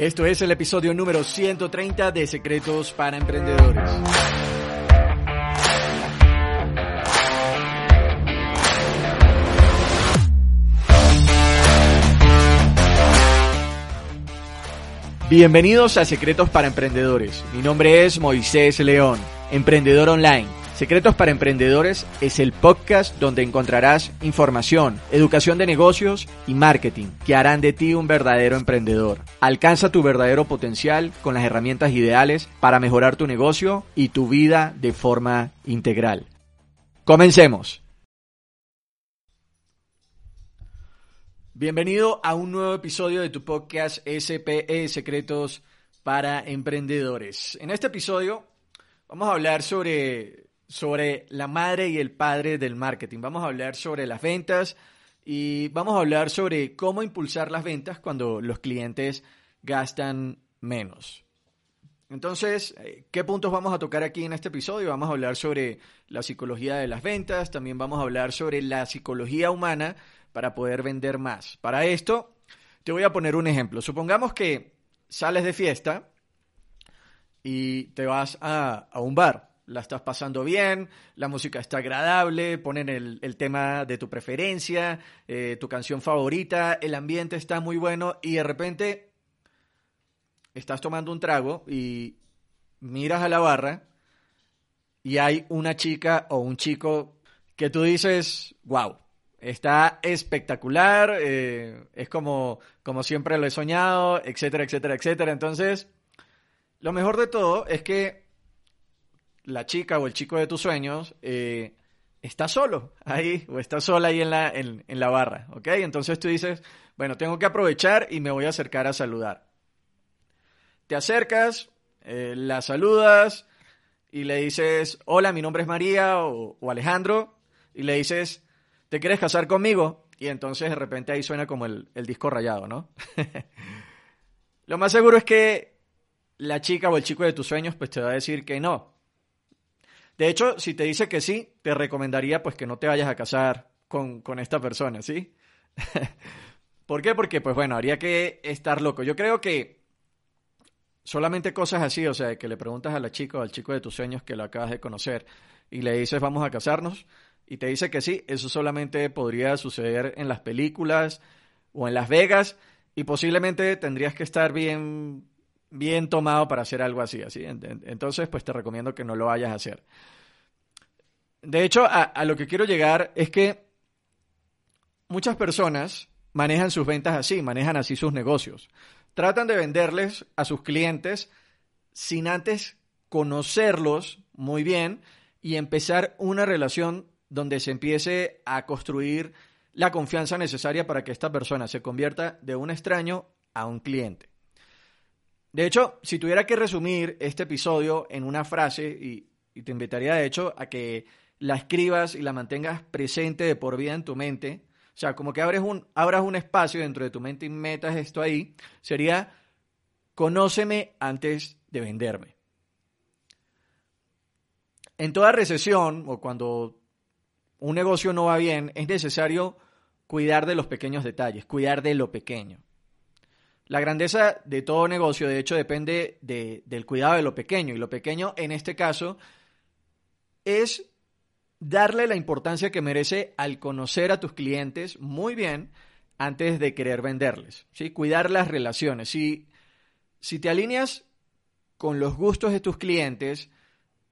Esto es el episodio número 130 de Secretos para Emprendedores. Bienvenidos a Secretos para Emprendedores. Mi nombre es Moisés León, emprendedor online. Secretos para Emprendedores es el podcast donde encontrarás información, educación de negocios y marketing que harán de ti un verdadero emprendedor. Alcanza tu verdadero potencial con las herramientas ideales para mejorar tu negocio y tu vida de forma integral. Comencemos. Bienvenido a un nuevo episodio de tu podcast SPE Secretos para Emprendedores. En este episodio vamos a hablar sobre, sobre la madre y el padre del marketing. Vamos a hablar sobre las ventas y vamos a hablar sobre cómo impulsar las ventas cuando los clientes gastan menos. Entonces, ¿qué puntos vamos a tocar aquí en este episodio? Vamos a hablar sobre la psicología de las ventas, también vamos a hablar sobre la psicología humana para poder vender más. Para esto, te voy a poner un ejemplo. Supongamos que sales de fiesta y te vas a, un bar. La estás pasando bien, la música está agradable, ponen el, tema de tu preferencia, eh, tu canción favorita, el ambiente está muy bueno y de repente estás tomando un trago y miras a la barra y hay una chica o un chico que tú dices, wow, Está espectacular, eh, es como, como siempre lo he soñado, etcétera, etcétera, etcétera. Entonces, lo mejor de todo es que la chica o el chico de tus sueños eh, está solo ahí o está sola ahí en la, en, la barra, ¿ok? Entonces tú dices, bueno, tengo que aprovechar y me voy a acercar a saludar. Te acercas, eh, la saludas y le dices, hola, mi nombre es María o, o Alejandro, y le dices, ¿te quieres casar conmigo? Y entonces de repente ahí suena como el, disco rayado, ¿no? Lo más seguro es que la chica o el chico de tus sueños pues te va a decir que no. De hecho, si te dice que sí, te recomendaría pues que no te vayas a casar con, con esta persona, ¿sí? ¿Por qué? Porque pues bueno, habría que estar loco. Yo creo que solamente cosas así, o sea, que le preguntas a la chica o al chico de tus sueños que lo acabas de conocer y le dices vamos a casarnos, y te dice que sí, eso solamente podría suceder en las películas o en Las Vegas y posiblemente tendrías que estar bien, bien tomado para hacer algo así, así. Entonces, pues te recomiendo que no lo vayas a hacer. De hecho, a, a lo que quiero llegar es que muchas personas manejan sus ventas así, manejan así sus negocios. Tratan de venderles a sus clientes sin antes conocerlos muy bien y empezar una relación donde se empiece a construir la confianza necesaria para que esta persona se convierta de un extraño a un cliente. De hecho, si tuviera que resumir este episodio en una frase, y, te invitaría de hecho a que la escribas y la mantengas presente de por vida en tu mente, o sea, como que abres un, abras un espacio dentro de tu mente y metas esto ahí, sería, conóceme antes de venderme. En toda recesión, o cuando un negocio no va bien, es necesario cuidar de los pequeños detalles, cuidar de lo pequeño. La grandeza de todo negocio, de hecho, depende del cuidado de lo pequeño. Y lo pequeño, en este caso, es darle la importancia que merece al conocer a tus clientes muy bien antes de querer venderles. ¿sí? Cuidar las relaciones. Si, si te alineas con los gustos de tus clientes,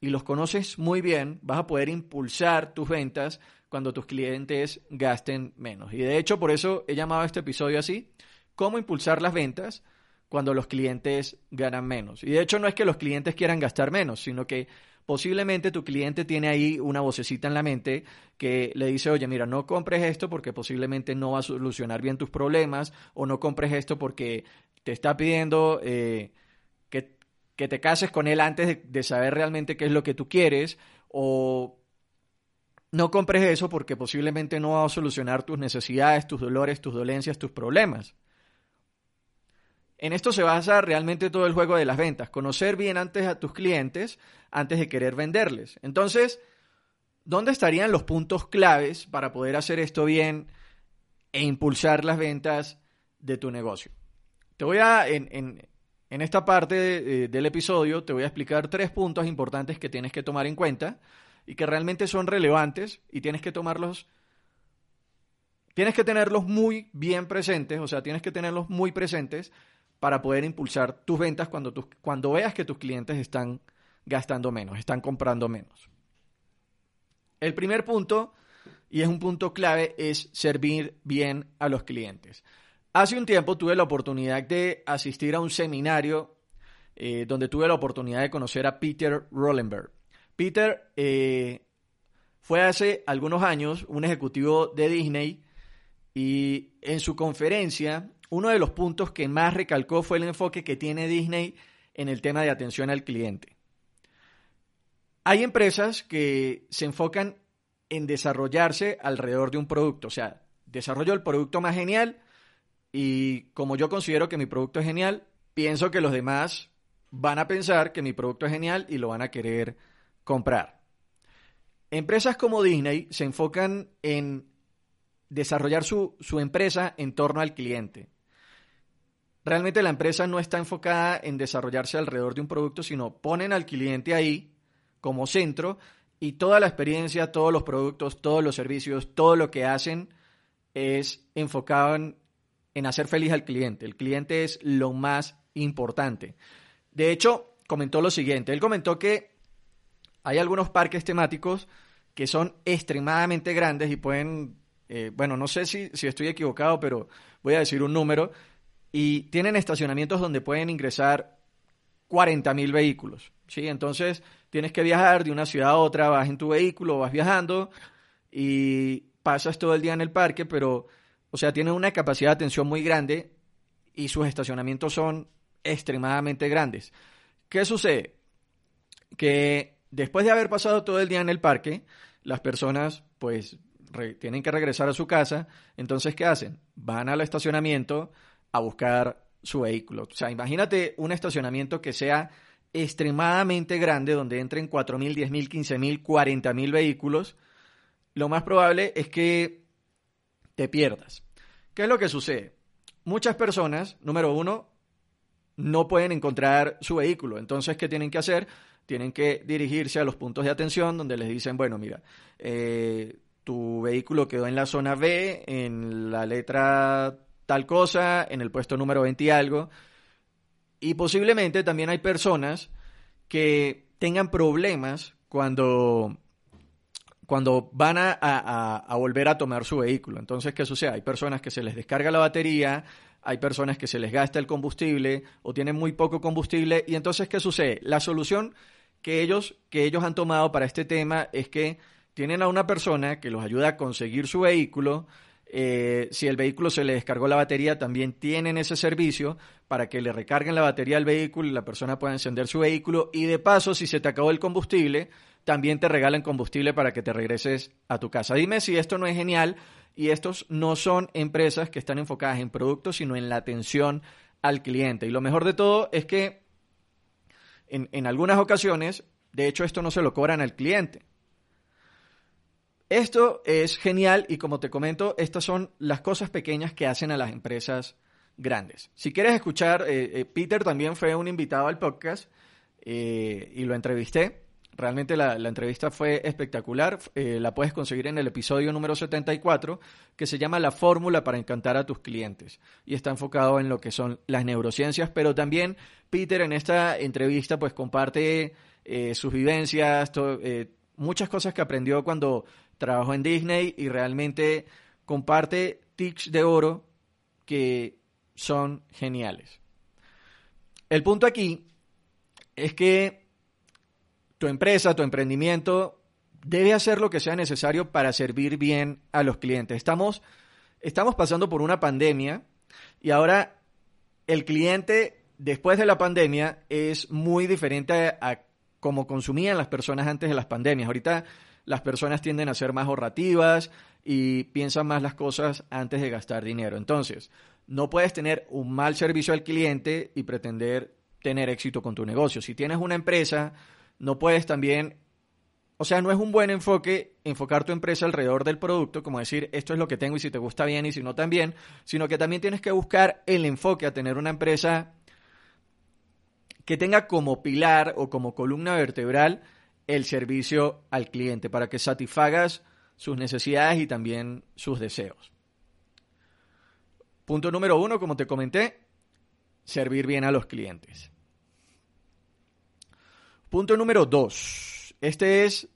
y los conoces muy bien, vas a poder impulsar tus ventas cuando tus clientes gasten menos. Y de hecho, por eso he llamado a este episodio así, cómo impulsar las ventas cuando los clientes ganan menos. Y de hecho no es que los clientes quieran gastar menos, sino que posiblemente tu cliente tiene ahí una vocecita en la mente que le dice, oye, mira, no compres esto porque posiblemente no va a solucionar bien tus problemas, o no compres esto porque te está pidiendo... Eh, que te cases con él antes de, saber realmente qué es lo que tú quieres o no compres eso porque posiblemente no va a solucionar tus necesidades, tus dolores, tus dolencias, tus problemas. En esto se basa realmente todo el juego de las ventas, conocer bien antes a tus clientes antes de querer venderles. Entonces, ¿dónde estarían los puntos claves para poder hacer esto bien e impulsar las ventas de tu negocio? Te voy a, en, En esta parte del episodio te voy a explicar tres puntos importantes que tienes que tomar en cuenta y que realmente son relevantes y tienes que tomarlos, tienes que tenerlos muy bien presentes, o sea, tienes que tenerlos muy presentes para poder impulsar tus ventas cuando, cuando veas que tus clientes están gastando menos, están comprando menos. El primer punto, y es un punto clave, es servir bien a los clientes. Hace un tiempo tuve la oportunidad de asistir a un seminario eh, donde tuve la oportunidad de conocer a Peter Rollenberg. Peter eh, fue hace algunos años un ejecutivo de Disney y en su conferencia uno de los puntos que más recalcó fue el enfoque que tiene Disney en el tema de atención al cliente. Hay empresas que se enfocan en desarrollarse alrededor de un producto, o sea, desarrollo el producto más genial y como yo considero que mi producto es genial, pienso que los demás van a pensar que mi producto es genial y lo van a querer comprar. Empresas como Disney se enfocan en desarrollar su, empresa en torno al cliente. Realmente la empresa no está enfocada en desarrollarse alrededor de un producto, sino ponen al cliente ahí como centro y toda la experiencia, todos los productos, todos los servicios, todo lo que hacen es enfocado en, en hacer feliz al cliente. El cliente es lo más importante. De hecho, comentó lo siguiente. Él comentó que hay algunos parques temáticos que son extremadamente grandes y pueden, eh, bueno, no sé si, si estoy equivocado, pero voy a decir un número, y tienen estacionamientos donde pueden ingresar 40.000 vehículos. ¿sí? Entonces tienes que viajar de una ciudad a otra, vas en tu vehículo, vas viajando y pasas todo el día en el parque, pero, o sea, tienen una capacidad de atención muy grande y sus estacionamientos son extremadamente grandes. ¿Qué sucede? Que después de haber pasado todo el día en el parque, las personas pues tienen que regresar a su casa, entonces ¿qué hacen? Van al estacionamiento a buscar su vehículo. O sea, imagínate un estacionamiento que sea extremadamente grande, donde entren 4.000, 10.000, 15.000, 40.000 vehículos, lo más probable es que te pierdas. ¿Qué es lo que sucede? Muchas personas, número uno, no pueden encontrar su vehículo. Entonces, ¿qué tienen que hacer? tienen que dirigirse a los puntos de atención donde les dicen, bueno, mira, eh, tu vehículo quedó en la zona B, en la letra tal cosa, en el puesto número 20 y algo. Y posiblemente también hay personas que tengan problemas cuando, cuando van a, a, volver a tomar su vehículo. Entonces, ¿qué sucede? Hay personas que se les descarga la batería, hay personas que se les gasta el combustible o tienen muy poco combustible. Y entonces, ¿qué sucede? La solución que ellos, que ellos han tomado para este tema es que tienen a una persona que los ayuda a conseguir su vehículo. Eh, si el vehículo se le descargó la batería, también tienen ese servicio para que le recarguen la batería al vehículo y la persona pueda encender su vehículo. Y de paso, si se te acabó el combustible, también te regalan combustible para que te regreses a tu casa. Dime si esto no es genial y estos no son empresas que están enfocadas en productos, sino en la atención al cliente. Y lo mejor de todo es que en, algunas ocasiones, de hecho, esto no se lo cobran al cliente. Esto es genial y como te comento, estas son las cosas pequeñas que hacen a las empresas grandes. Si quieres escuchar, eh, eh, Peter también fue un invitado al podcast eh, y lo entrevisté. Realmente la, entrevista fue espectacular. Eh, la puedes conseguir en el episodio número 74, que se llama La fórmula para encantar a tus clientes. Y está enfocado en lo que son las neurociencias, pero también Peter en esta entrevista pues comparte eh, sus vivencias, muchas cosas que aprendió cuando trabajó en Disney y realmente comparte tics de oro que son geniales. El punto aquí es que tu empresa, tu emprendimiento debe hacer lo que sea necesario para servir bien a los clientes. Estamos, estamos pasando por una pandemia y ahora el cliente después de la pandemia es muy diferente a, cómo consumían las personas antes de las pandemias. Ahorita las personas tienden a ser más ahorrativas y piensan más las cosas antes de gastar dinero. Entonces, no puedes tener un mal servicio al cliente y pretender tener éxito con tu negocio. Si tienes una empresa no puedes también, o sea, no es un buen enfoque enfocar tu empresa alrededor del producto, como decir, esto es lo que tengo y si te gusta bien y si no también, sino que también tienes que buscar el enfoque a tener una empresa que tenga como pilar o como columna vertebral el servicio al cliente para que satisfagas sus necesidades y también sus deseos. Punto número uno, como te comenté, servir bien a los clientes. Punto número dos, este es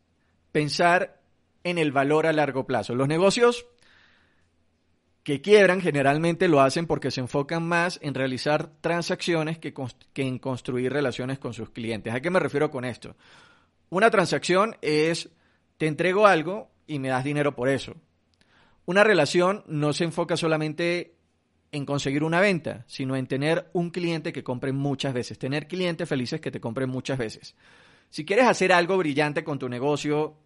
pensar en el valor a largo plazo. Los negocios que quiebran generalmente lo hacen porque se enfocan más en realizar transacciones que, en construir relaciones con sus clientes. ¿A qué me refiero con esto? Una transacción es, te entrego algo y me das dinero por eso. Una relación no se enfoca solamente en conseguir una venta, sino en tener un cliente que compre muchas veces, tener clientes felices que te compren muchas veces. Si quieres hacer algo brillante con tu negocio,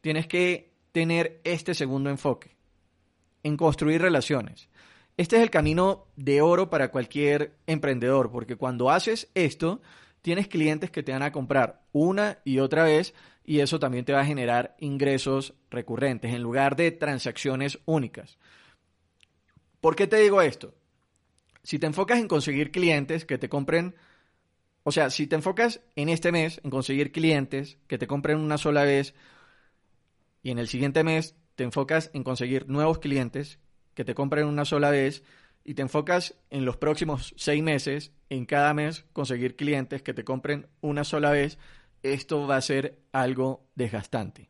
tienes que tener este segundo enfoque en construir relaciones. Este es el camino de oro para cualquier emprendedor, porque cuando haces esto, tienes clientes que te van a comprar una y otra vez y eso también te va a generar ingresos recurrentes en lugar de transacciones únicas. ¿Por qué te digo esto? Si te enfocas en conseguir clientes que te compren, o sea, si te enfocas en este mes en conseguir clientes que te compren una sola vez y en el siguiente mes te enfocas en conseguir nuevos clientes que te compren una sola vez y te enfocas en los próximos seis meses, en cada mes, conseguir clientes que te compren una sola vez, esto va a ser algo desgastante.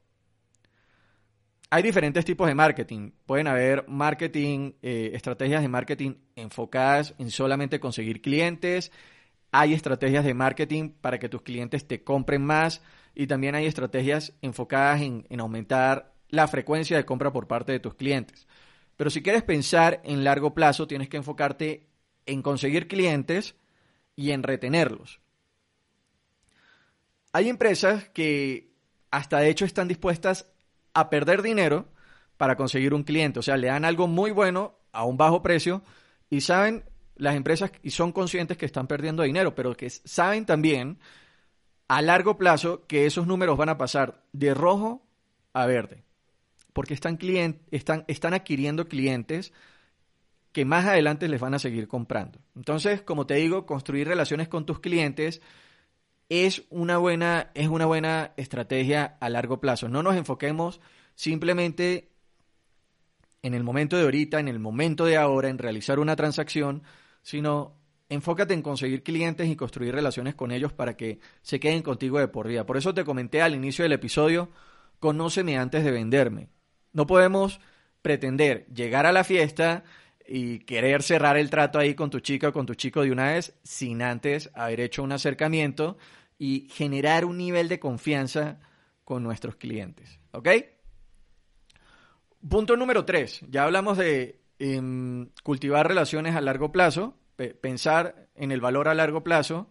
Hay diferentes tipos de marketing. Pueden haber marketing, eh, estrategias de marketing enfocadas en solamente conseguir clientes. Hay estrategias de marketing para que tus clientes te compren más. Y también hay estrategias enfocadas en aumentar la frecuencia de compra por parte de tus clientes. Pero si quieres pensar en largo plazo, tienes que enfocarte en conseguir clientes y en retenerlos. Hay empresas que hasta de hecho están dispuestas a perder dinero para conseguir un cliente. O sea, le dan algo muy bueno a un bajo precio y saben las empresas y son conscientes que están perdiendo dinero, pero que saben también a largo plazo que esos números van a pasar de rojo a verde porque están, están, están adquiriendo clientes que más adelante les van a seguir comprando. Entonces, como te digo, construir relaciones con tus clientes es una buena, es una buena estrategia a largo plazo. No nos enfoquemos simplemente en el momento de ahorita, en el momento de ahora, en realizar una transacción, sino enfócate en conseguir clientes y construir relaciones con ellos para que se queden contigo de por vida. Por eso te comenté al inicio del episodio, conóceme antes de venderme. No podemos pretender llegar a la fiesta y querer cerrar el trato ahí con tu chica o con tu chico de una vez sin antes haber hecho un acercamiento y generar un nivel de confianza con nuestros clientes. ¿Ok? Punto número tres. Ya hablamos de em, cultivar relaciones a largo plazo, pensar en el valor a largo plazo,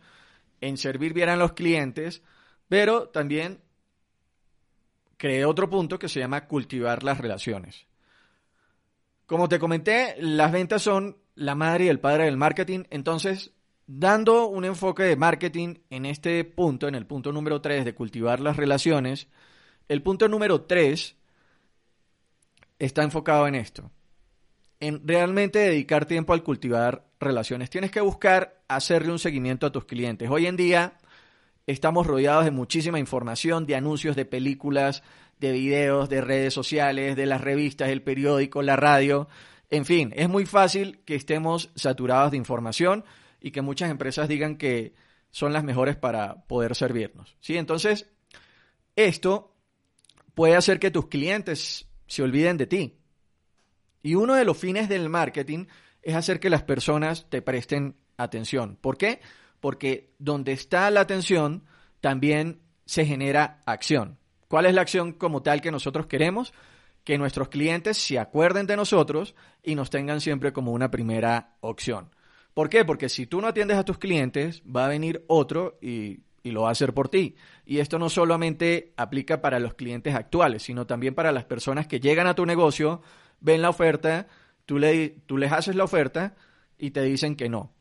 en servir bien a los clientes, pero también creé otro punto que se llama cultivar las relaciones. Como te comenté, las ventas son la madre y el padre del marketing, entonces dando un enfoque de marketing en este punto, en el punto número 3 de cultivar las relaciones, el punto número 3 está enfocado en esto, en realmente dedicar tiempo al cultivar relaciones. Tienes que buscar hacerle un seguimiento a tus clientes. Hoy en día Estamos rodeados de muchísima información, de anuncios, de películas, de videos, de redes sociales, de las revistas, el periódico, la radio. En fin, es muy fácil que estemos saturados de información y que muchas empresas digan que son las mejores para poder servirnos. ¿sí? Entonces, esto puede hacer que tus clientes se olviden de ti. Y uno de los fines del marketing es hacer que las personas te presten atención. ¿Por qué? porque donde está la atención también se genera acción. ¿Cuál es la acción como tal que nosotros queremos? Que nuestros clientes se acuerden de nosotros y nos tengan siempre como una primera opción. ¿Por qué? Porque si tú no atiendes a tus clientes, va a venir otro y, lo va a hacer por ti. Y esto no solamente aplica para los clientes actuales, sino también para las personas que llegan a tu negocio, ven la oferta, tú, le, tú les haces la oferta y te dicen que no.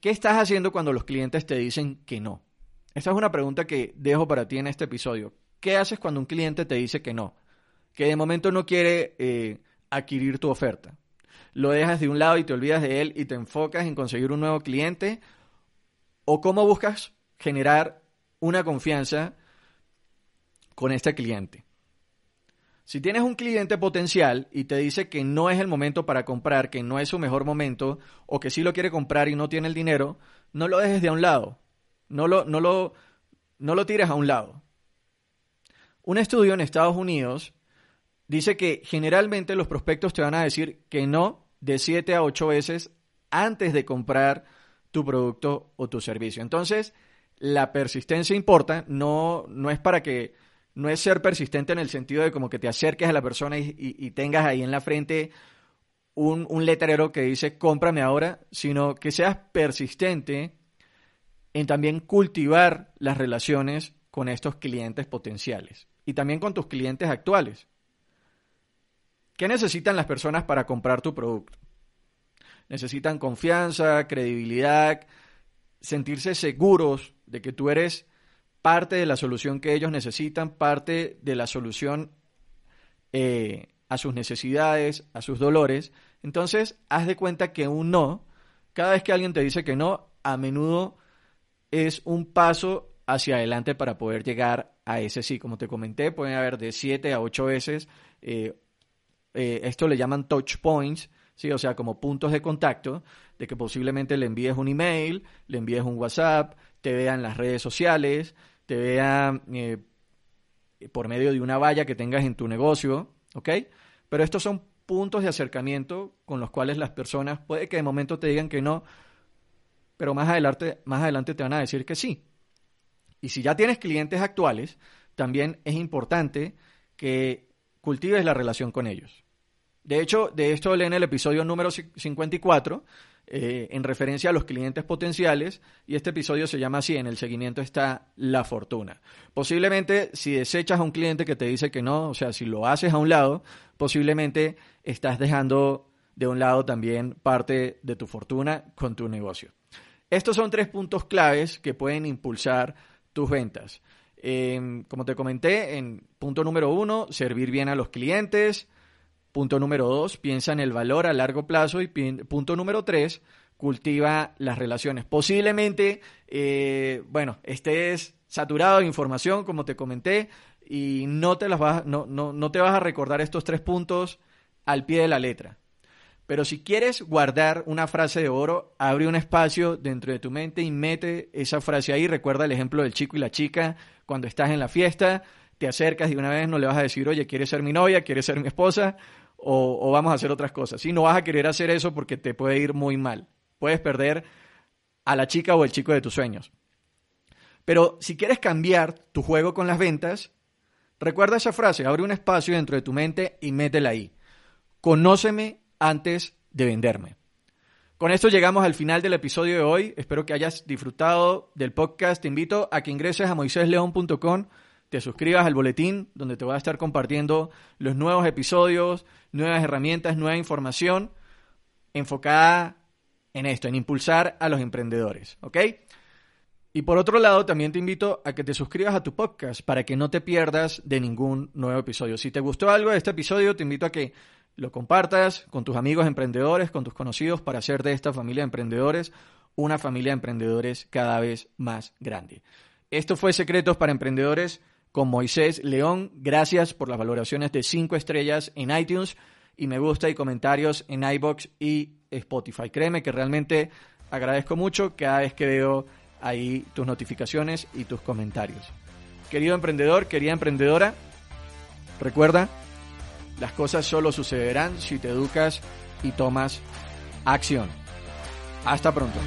¿Qué estás haciendo cuando los clientes te dicen que no? Esta es una pregunta que dejo para ti en este episodio. ¿Qué haces cuando un cliente te dice que no? Que de momento no quiere eh, adquirir tu oferta. ¿Lo dejas de un lado y te olvidas de él y te enfocas en conseguir un nuevo cliente? ¿O cómo buscas generar una confianza con este cliente. Si tienes un cliente potencial y te dice que no es el momento para comprar, que no es su mejor momento, o que sí lo quiere comprar y no tiene el dinero, no lo dejes de a un lado. No lo, no lo, no lo tires a un lado. Un estudio en Estados Unidos dice que generalmente los prospectos te van a decir que no de 7 a 8 veces antes de comprar tu producto o tu servicio. Entonces, la persistencia importa, no, no es para que no es ser persistente en el sentido de como que te acerques a la persona y, tengas ahí en la frente un, un, letrero que dice cómprame ahora, sino que seas persistente en también cultivar las relaciones con estos clientes potenciales y también con tus clientes actuales. ¿Qué necesitan las personas para comprar tu producto? Necesitan confianza, credibilidad, sentirse seguros de que tú eres parte de la solución que ellos necesitan, parte de la solución eh, a sus necesidades, a sus dolores. Entonces, haz de cuenta que un no, cada vez que alguien te dice que no, a menudo es un paso hacia adelante para poder llegar a ese sí. Como te comenté, pueden haber de 7 a 8 veces. Eh, eh, esto le llaman touch points, ¿sí? o sea, como puntos de contacto, de que posiblemente le envíes un email, le envíes un WhatsApp, te vean las redes sociales, te vea eh, por medio de una valla que tengas en tu negocio, ¿ok? Pero estos son puntos de acercamiento con los cuales las personas puede que de momento te digan que no, pero más adelante, más adelante te van a decir que sí. Y si ya tienes clientes actuales, también es importante que cultives la relación con ellos. De hecho, de esto leen el episodio número 54, eh, en referencia a los clientes potenciales y este episodio se llama así, en el seguimiento está la fortuna. Posiblemente si desechas a un cliente que te dice que no, o sea, si lo haces a un lado, posiblemente estás dejando de un lado también parte de tu fortuna con tu negocio. Estos son tres puntos claves que pueden impulsar tus ventas. Em, como te comenté, en punto número uno, servir bien a los clientes. Punto número dos, piensa en el valor a largo plazo. Y punto número tres, cultiva las relaciones. Posiblemente, eh, bueno, estés saturado de información, como te comenté, y no te, las vas, no, no, no te vas a recordar estos tres puntos al pie de la letra. Pero si quieres guardar una frase de oro, abre un espacio dentro de tu mente y mete esa frase ahí. Recuerda el ejemplo del chico y la chica. Cuando estás en la fiesta, te acercas y una vez no le vas a decir, oye, ¿quieres ser mi novia? ¿Quieres ser mi esposa? o, vamos a hacer otras cosas. Si no vas a querer hacer eso porque te puede ir muy mal. Puedes perder a la chica o el chico de tus sueños. Pero si quieres cambiar tu juego con las ventas, recuerda esa frase, abre un espacio dentro de tu mente y métela ahí. Conóceme antes de venderme. Con esto llegamos al final del episodio de hoy. Espero que hayas disfrutado del podcast. Te invito a que ingreses a moisésleón.com te suscribas al boletín donde te voy a estar compartiendo los nuevos episodios, nuevas herramientas, nueva información enfocada en esto, en impulsar a los emprendedores, ¿ok? Y por otro lado, también te invito a que te suscribas a tu podcast para que no te pierdas de ningún nuevo episodio. Si te gustó algo de este episodio, te invito a que lo compartas con tus amigos emprendedores, con tus conocidos, para hacer de esta familia de emprendedores una familia de emprendedores cada vez más grande. Esto fue Secretos para Emprendedores con Moisés León. Gracias por las valoraciones de 5 estrellas en iTunes y me gusta y comentarios en iBox y Spotify. Créeme que realmente agradezco mucho cada vez que veo ahí tus notificaciones y tus comentarios. Querido emprendedor, querida emprendedora, recuerda, las cosas solo sucederán si te educas y tomas acción. Hasta pronto.